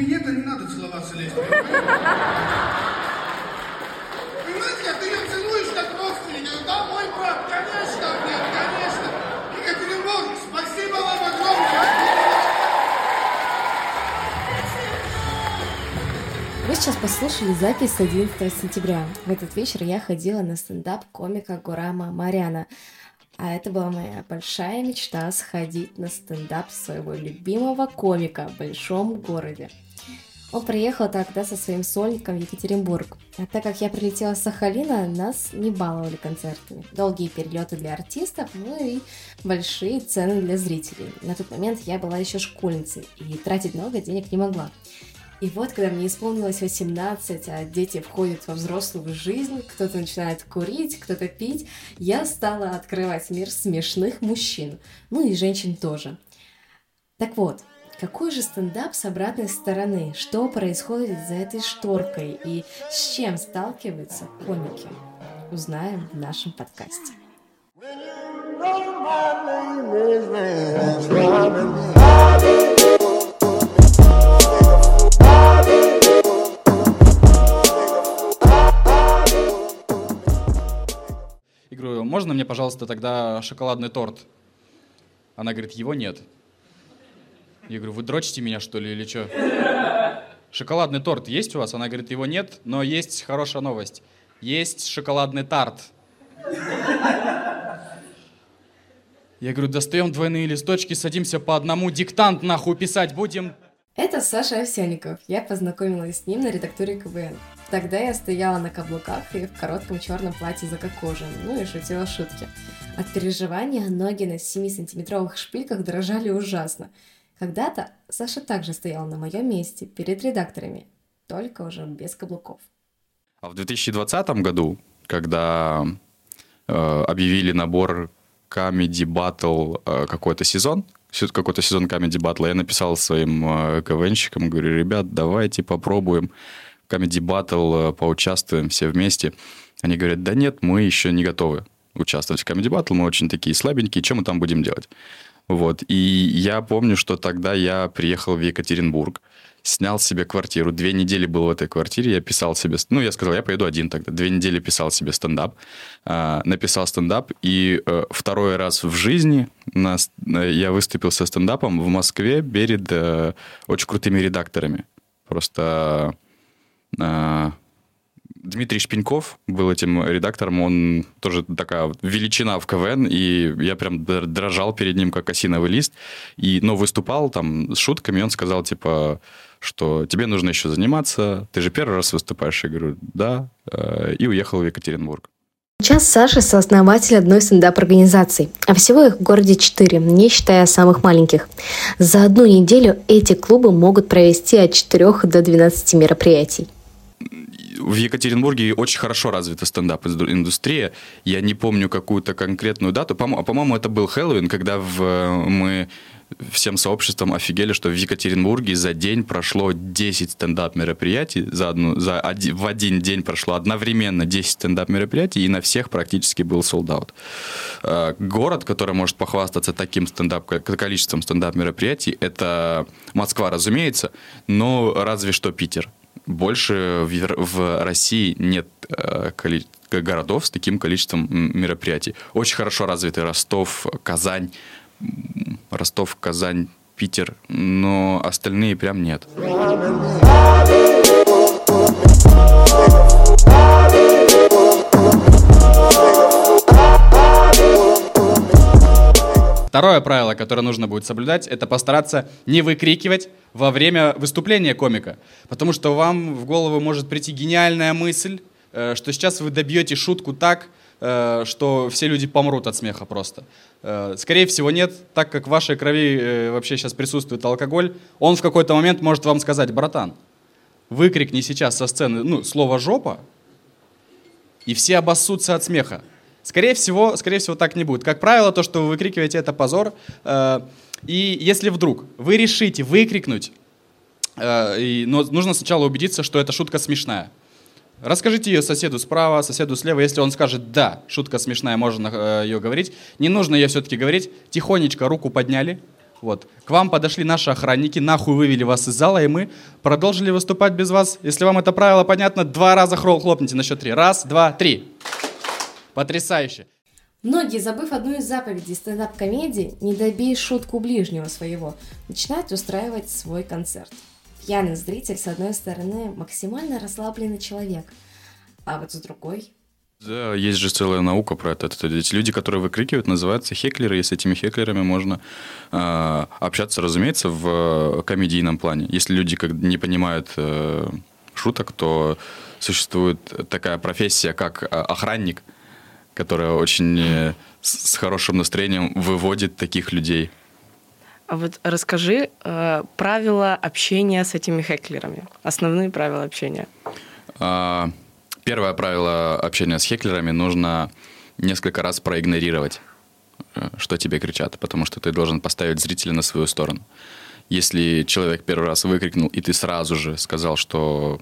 минета не надо целоваться лезть. Понимаете, а ты ее целуешь как родственник. Я говорю, да, мой брат, конечно, блядь, конечно. Екатеринбург, спасибо вам огромное. Вы сейчас послушали запись с 11 сентября. В этот вечер я ходила на стендап комика Гурама Маряна. А это была моя большая мечта сходить на стендап своего любимого комика в большом городе. Он приехал тогда со своим сольником в Екатеринбург. А так как я прилетела с Сахалина, нас не баловали концертами. Долгие перелеты для артистов, ну и большие цены для зрителей. На тот момент я была еще школьницей и тратить много денег не могла. И вот, когда мне исполнилось 18, а дети входят во взрослую жизнь, кто-то начинает курить, кто-то пить, я стала открывать мир смешных мужчин, ну и женщин тоже. Так вот, какой же стендап с обратной стороны? Что происходит за этой шторкой и с чем сталкиваются комики? Узнаем в нашем подкасте. И говорю, можно мне, пожалуйста, тогда шоколадный торт? Она говорит, его нет. Я говорю, вы дрочите меня, что ли, или что? Шоколадный торт есть у вас? Она говорит, его нет, но есть хорошая новость. Есть шоколадный тарт. Я говорю, достаем двойные листочки, садимся по одному, диктант нахуй писать будем. Это Саша Овсяников. Я познакомилась с ним на редакторе КВН. Тогда я стояла на каблуках и в коротком черном платье закокожен, ну и шутила шутки. От переживания ноги на 7-сантиметровых шпильках дрожали ужасно. Когда-то Саша также стоял на моем месте перед редакторами, только уже без каблуков. А в 2020 году, когда э, объявили набор Comedy Battle э, какой-то сезон, какой-то сезон Comedy Battle, я написал своим э, КВНщикам, говорю, ребят, давайте попробуем Comedy Battle, э, поучаствуем все вместе. Они говорят, да нет, мы еще не готовы участвовать в Comedy Battle, мы очень такие слабенькие, что мы там будем делать? Вот, и я помню, что тогда я приехал в Екатеринбург, снял себе квартиру, две недели был в этой квартире, я писал себе, ну, я сказал, я поеду один тогда, две недели писал себе стендап, а, написал стендап, и э, второй раз в жизни на э, я выступил со стендапом в Москве перед э, очень крутыми редакторами. Просто э, Дмитрий Шпеньков был этим редактором, он тоже такая величина в КВН, и я прям др- дрожал перед ним, как осиновый лист, и, но выступал там с шутками, и он сказал, типа, что тебе нужно еще заниматься, ты же первый раз выступаешь, я говорю, да, э, и уехал в Екатеринбург. Сейчас Саша сооснователь одной стендап-организации, а всего их в городе четыре, не считая самых маленьких. За одну неделю эти клубы могут провести от 4 до 12 мероприятий. в Екатеринбурге очень хорошо развита стендап-индустрия. Я не помню какую-то конкретную дату. По- По-моему, это был Хэллоуин, когда в- мы всем сообществом офигели, что в Екатеринбурге за день прошло 10 стендап-мероприятий. За одну, за оди- в один день прошло одновременно 10 стендап-мероприятий, и на всех практически был солдат. Город, который может похвастаться таким стендап, количеством стендап-мероприятий, это Москва, разумеется, но разве что Питер. Больше в, в России нет э, городов с таким количеством мероприятий. Очень хорошо развиты Ростов, Казань, Ростов, Казань, Питер, но остальные прям нет. Второе правило, которое нужно будет соблюдать, это постараться не выкрикивать во время выступления комика. Потому что вам в голову может прийти гениальная мысль, э, что сейчас вы добьете шутку так, что все люди помрут от смеха просто. Э, Скорее всего, нет, так как в вашей крови э, вообще сейчас присутствует алкоголь, он в какой-то момент может вам сказать, братан, выкрикни сейчас со сцены ну, слово «жопа», и все обоссутся от смеха. Скорее всего, скорее всего, так не будет. Как правило, то, что вы выкрикиваете, это позор. Э, И если вдруг вы решите выкрикнуть, э, но нужно сначала убедиться, что эта шутка смешная. Расскажите ее соседу справа, соседу слева. Если он скажет, да, шутка смешная, можно э, ее говорить. Не нужно ее все-таки говорить. Тихонечко руку подняли, Вот. К вам подошли наши охранники, нахуй вывели вас из зала, и мы продолжили выступать без вас. Если вам это правило понятно, два раза хлопните на счет три. Раз, два, три. Потрясающе. Многие, забыв одну из заповедей стендап-комедии «Не добей шутку ближнего своего», начинают устраивать свой концерт. Пьяный зритель, с одной стороны, максимально расслабленный человек, а вот с другой Да, есть же целая наука про это. Это Эти люди, которые выкрикивают, называются хеклеры, и с этими хеклерами можно э, общаться, разумеется, в комедийном плане. Если люди как не понимают э, шуток, то существует такая профессия, как э, охранник, которая очень э, с хорошим настроением выводит таких людей. А вот расскажи э, правила общения с этими хеклерами. Основные правила общения. А, Первое правило общения с хеклерами нужно несколько раз проигнорировать, э, что тебе кричат, потому что ты должен поставить зрителя на свою сторону. Если человек первый раз выкрикнул, и ты сразу же сказал, что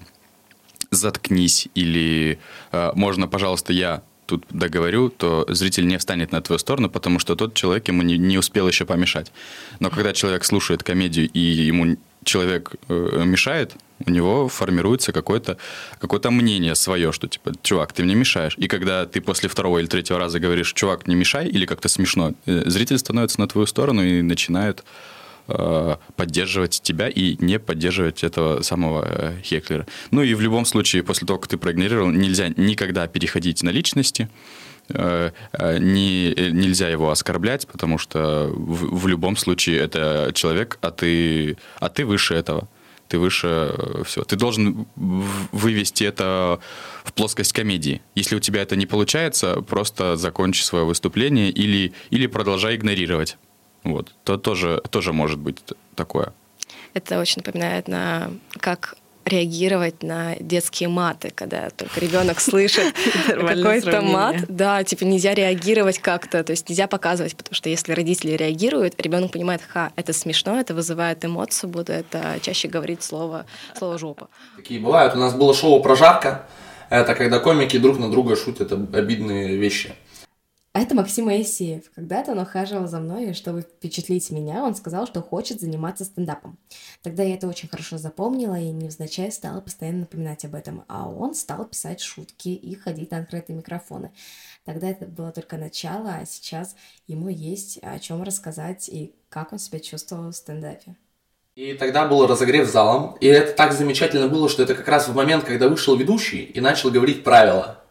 заткнись или э, можно, пожалуйста, я тут договорю, то зритель не встанет на твою сторону, потому что тот человек ему не, не успел еще помешать. Но когда человек слушает комедию и ему человек э, мешает, у него формируется какое-то какое мнение свое, что типа, чувак, ты мне мешаешь. И когда ты после второго или третьего раза говоришь, чувак, не мешай, или как-то смешно, э, зритель становится на твою сторону и начинает поддерживать тебя и не поддерживать этого самого э, хеклера. Ну и в любом случае, после того, как ты проигнорировал, нельзя никогда переходить на личности, э, э, не, э, нельзя его оскорблять, потому что в, в любом случае это человек, а ты, а ты выше этого. Ты выше все. Ты должен вывести это в плоскость комедии. Если у тебя это не получается, просто закончи свое выступление или, или продолжай игнорировать. Вот. То тоже, тоже может быть такое. Это очень напоминает на как реагировать на детские маты, когда только ребенок слышит какой-то мат. Да, типа нельзя реагировать как-то, то есть нельзя показывать, потому что если родители реагируют, ребенок понимает, ха, это смешно, это вызывает эмоцию, буду это чаще говорить слово, слово жопа. Такие бывают. У нас было шоу «Прожарка». Это когда комики друг на друга шутят об- обидные вещи. Это Максим Моисеев. Когда-то он ухаживал за мной, и чтобы впечатлить меня, он сказал, что хочет заниматься стендапом. Тогда я это очень хорошо запомнила и невзначай стала постоянно напоминать об этом. А он стал писать шутки и ходить на открытые микрофоны. Тогда это было только начало, а сейчас ему есть о чем рассказать и как он себя чувствовал в стендапе. И тогда был разогрев залом, и это так замечательно было, что это как раз в момент, когда вышел ведущий и начал говорить правила.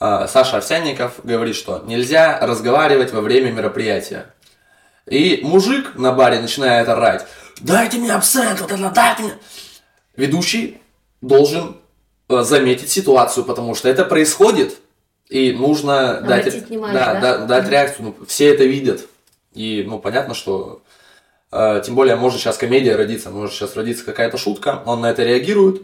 А, Саша Овсянников говорит, что нельзя разговаривать во время мероприятия. И мужик на баре начинает орать, дайте мне абсент, вот это, дайте мне. Ведущий должен э, заметить ситуацию, потому что это происходит, и нужно дать, внимание, да, да? да- дать реакцию. Ну, все это видят. И, ну, понятно, что Э, Тем более, может сейчас комедия родиться, может сейчас родиться какая-то шутка, он на это реагирует.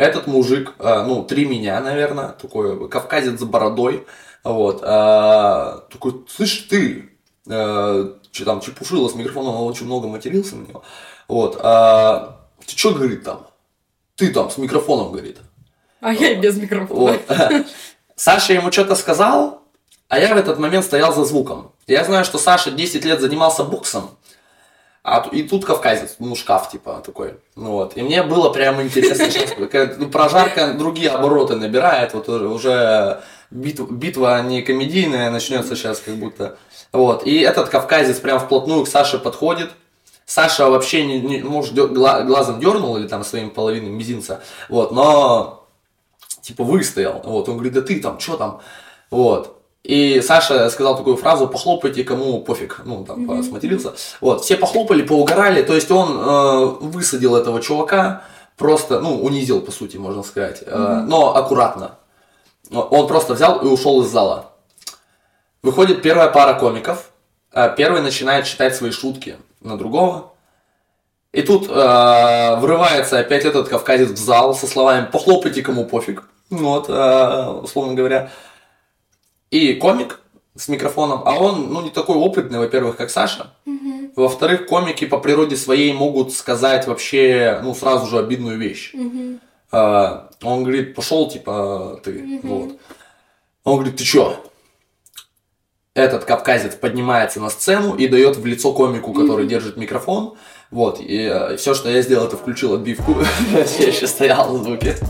Этот мужик, э, ну, три меня, наверное, такой кавказец с бородой, вот, э, такой, слышь, ты, э, че там, чепушила с микрофоном, он очень много матерился на него, вот, ты что, говорит, там, ты там с микрофоном, говорит, А я и без микрофона. вот. Саша ему что-то сказал, а я в этот момент стоял за звуком. Я знаю, что Саша 10 лет занимался боксом, а и тут кавказец, ну, шкаф, типа, такой. Ну, вот. И мне было прямо интересно сейчас, ну, прожарка другие обороты набирает, вот уже- битва, битва не комедийная начнется сейчас как будто. Вот. И этот кавказец прям вплотную к Саше подходит. Саша вообще, не, не- может, глазом дернул или там своим половиной мизинца, вот, но типа выстоял. Вот, он говорит, да ты там, что там? Вот. И Саша сказал такую фразу, похлопайте, кому пофиг. Ну, там, mm сматерился. Вот, все похлопали, поугорали. То есть он э, высадил этого чувака, просто, ну, унизил, по сути, можно сказать. Э, но аккуратно. Он просто взял и ушел из зала. Выходит первая пара комиков. э, Первый начинает читать свои шутки на другого. И тут э, врывается опять этот кавказец в зал со словами «похлопайте, кому пофиг». Вот, э, условно говоря. И комик с микрофоном, а он, ну, не такой опытный, во-первых, как Саша. Во-вторых, комики по природе своей могут сказать вообще, ну, сразу же обидную вещь. Э, он говорит, пошел, типа, ты, вот. Он говорит, ты чё? этот кавказец поднимается на сцену и дает в лицо комику, который держит микрофон. Вот, и все, что я сделал, это включил отбивку. Я еще стоял в звуке.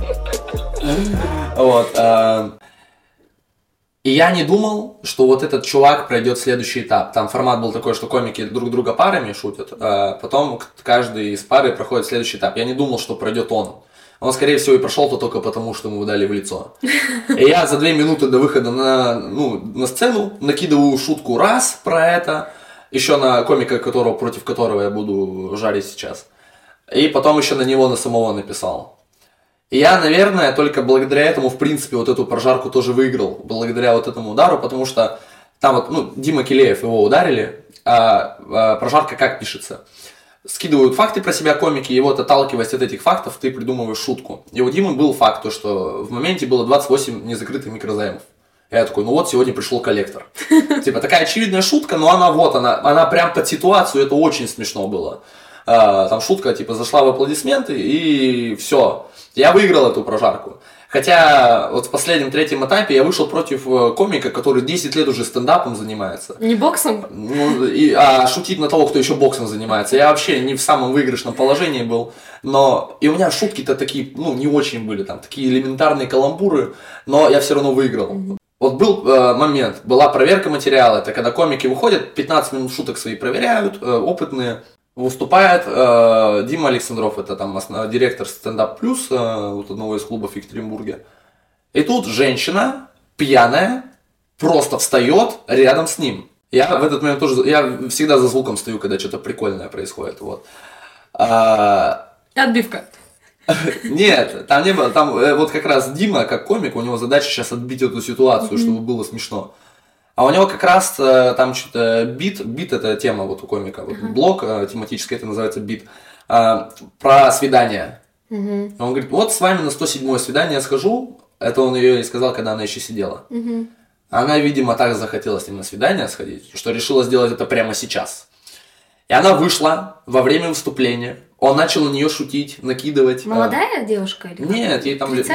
Вот. И я не думал, что вот этот чувак пройдет следующий этап. Там формат был такой, что комики друг друга парами шутят, а потом каждый из пары проходит следующий этап. Я не думал, что пройдет он. Он, скорее всего, и прошел-то только потому, что ему дали в лицо. И я за две минуты до выхода на, ну, на сцену накидываю шутку раз про это, еще на комика, которого, против которого я буду жарить сейчас. И потом еще на него, на самого написал. И я, наверное, только благодаря этому, в принципе, вот эту прожарку тоже выиграл. Благодаря вот этому удару, потому что там вот, ну, Дима Килеев его ударили, а, а прожарка как пишется? Скидывают факты про себя комики, и вот отталкиваясь от этих фактов, ты придумываешь шутку. И у Димы был факт, то, что в моменте было 28 незакрытых микрозаймов. Я такой, ну вот сегодня пришел коллектор. Типа такая очевидная шутка, но она вот, она, она прям под ситуацию, это очень смешно было. А, Там шутка, типа, зашла в аплодисменты, и все. Я выиграл эту прожарку. Хотя вот в последнем третьем этапе я вышел против э, комика, который 10 лет уже стендапом занимается. Не боксом? Ну, и, а шутить на того, кто еще боксом занимается. Я вообще не в самом выигрышном положении был. Но и у меня шутки-то такие, ну, не очень были, там, такие элементарные каламбуры, но я все равно выиграл. Вот был э, момент, была проверка материала, это когда комики выходят, 15 минут шуток свои проверяют, э, опытные, выступает э, Дима Александров, это там основ- директор стендап плюс, э, вот одного из клубов в Екатеринбурге. И тут женщина, пьяная, просто встает рядом с ним. Я в этот момент тоже, я всегда за звуком стою, когда что-то прикольное происходит, вот. А, отбивка. нет, там не было, там э, вот как раз Дима, как комик, у него задача сейчас отбить эту ситуацию, чтобы было смешно. А у него как раз э, там что-то бит, бит это тема вот у комика, вот блок э, тематический, это называется бит, а, про свидание. Он говорит, вот с вами на 107 свидание я схожу, это он ее и сказал, когда она еще сидела. Она, видимо, так захотела с ним на свидание сходить, что решила сделать это прямо сейчас. И она вышла во время выступления. Он начал на нее шутить, накидывать. Молодая девушка или как? Нет, ей там лет,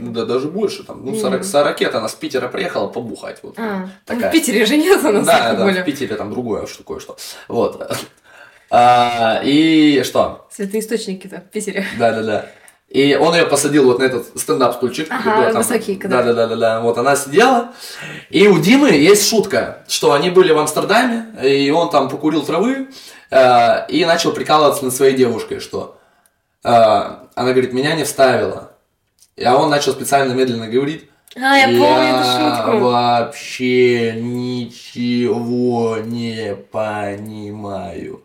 ну, да, даже больше, там, ну, 40, 40 лет, она с Питера приехала побухать. Вот, А, такая. В Питере же нет у нас Да, да, в Питере там другое что кое-что. Вот. А, и что? Святые источники-то в Питере. Да, да, да. И он ее посадил вот на этот стендап-стульчик. Ага, Да, высокий, когда- Да, да, да, да, да. Вот она сидела. И у Димы есть шутка, что они были в Амстердаме, и он там покурил травы э, и начал прикалываться над своей девушкой, что э, она говорит, меня не вставила. А он начал специально медленно говорить. А, я помню эту шутку. вообще ничего не понимаю.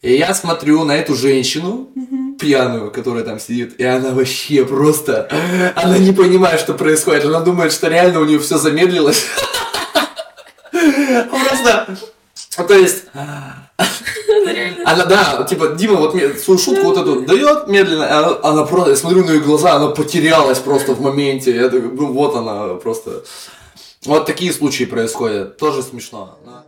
И я смотрю на эту женщину, пьяную, которая там сидит, и она вообще просто... Она не понимает, что происходит. Она думает, что реально у нее все замедлилось. Просто... То есть... Она, да, типа, Дима вот мне свою шутку вот эту дает медленно, и она, она просто, я смотрю на ее глаза, она потерялась просто в моменте. Я такой, ну вот она просто. Вот такие случаи происходят. Тоже смешно. но-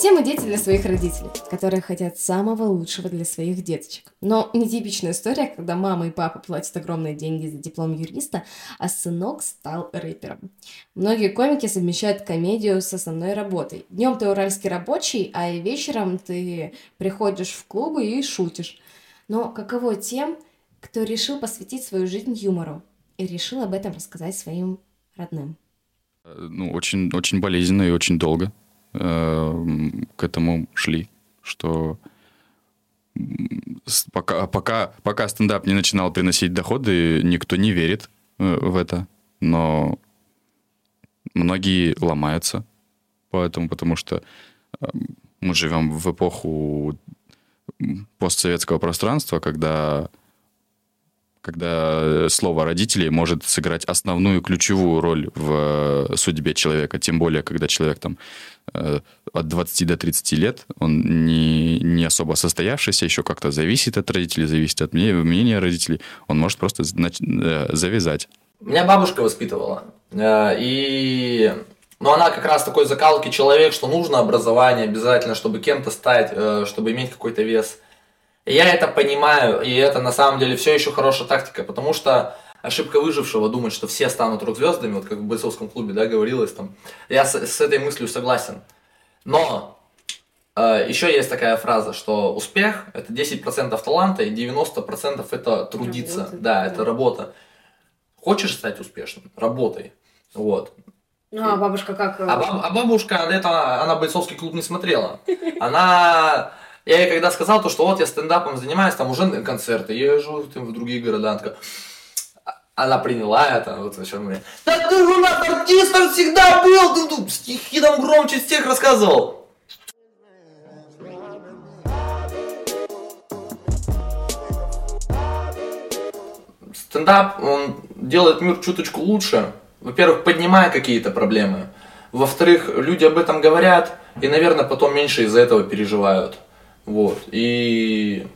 Все мы дети для своих родителей, которые хотят самого лучшего для своих деточек. Но нетипичная история, когда мама и папа платят огромные деньги за диплом юриста, а сынок стал рэпером. Многие комики совмещают комедию с основной работой. Днем ты уральский рабочий, а вечером ты приходишь в клубы и шутишь. Но каково тем, кто решил посвятить свою жизнь юмору и решил об этом рассказать своим родным? ну, очень, очень болезненно и очень долго э, к этому шли, что пока, пока, пока стендап не начинал приносить доходы, никто не верит э, в это, но многие ломаются поэтому, потому что э, мы живем в эпоху постсоветского пространства, когда когда слово родителей может сыграть основную ключевую роль в э, судьбе человека, тем более, когда человек там э, от 20 до 30 лет, он не, не особо состоявшийся, еще как-то зависит от родителей, зависит от мнения, родителей, он может просто э, завязать. Меня бабушка воспитывала. Э, И... Но она как раз такой закалки человек, что нужно образование обязательно, чтобы кем-то стать, э, чтобы иметь какой-то вес. Я это понимаю, и это на самом деле все еще хорошая тактика, потому что ошибка выжившего думать, что все станут рок-звездами, вот как в бойцовском клубе, да, говорилось там. Я с, с этой мыслью согласен. Но э, еще есть такая фраза, что успех – это 10% таланта и 90% это трудиться. Работа, да, да. это работа. Хочешь стать успешным? Работай. Вот. Ну, а бабушка как... э, А, баб- а бабушка, это, она бойцовский клуб не смотрела. Она... Я ей когда сказал, то, что вот я стендапом занимаюсь, там уже на концерты, езжу там, в другие города, она такая... Она приняла это, вот о чем я. Да ты у нас артистом всегда был, ты тут стихи там громче всех рассказывал. Стендап, он делает мир чуточку лучше. Во-первых, поднимая какие-то проблемы. Во-вторых, люди об этом говорят, и, наверное, потом меньше из-за этого переживают. Вот. И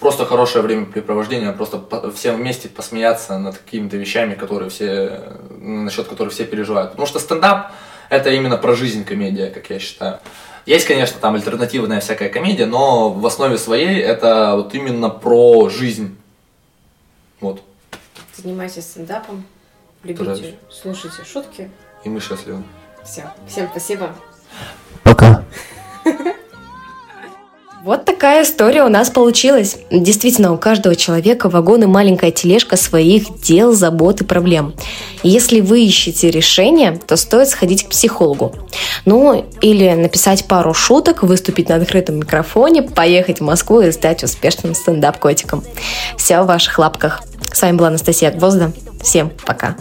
просто хорошее времяпрепровождение, просто всем вместе посмеяться над какими-то вещами, которые все, насчет которых все переживают. Потому что стендап это именно про жизнь комедия, как я считаю. Есть, конечно, там альтернативная всякая комедия, но в основе своей это вот именно про жизнь. Вот. Занимайтесь стендапом, любите, Пожалуйста. слушайте шутки. И мы счастливы. Все. Всем спасибо. Пока. Вот такая история у нас получилась. Действительно, у каждого человека вагон и маленькая тележка своих дел, забот и проблем. Если вы ищете решение, то стоит сходить к психологу. Ну, или написать пару шуток, выступить на открытом микрофоне, поехать в Москву и стать успешным стендап-котиком. Все в ваших лапках. С вами была Анастасия Гвозда. Всем пока.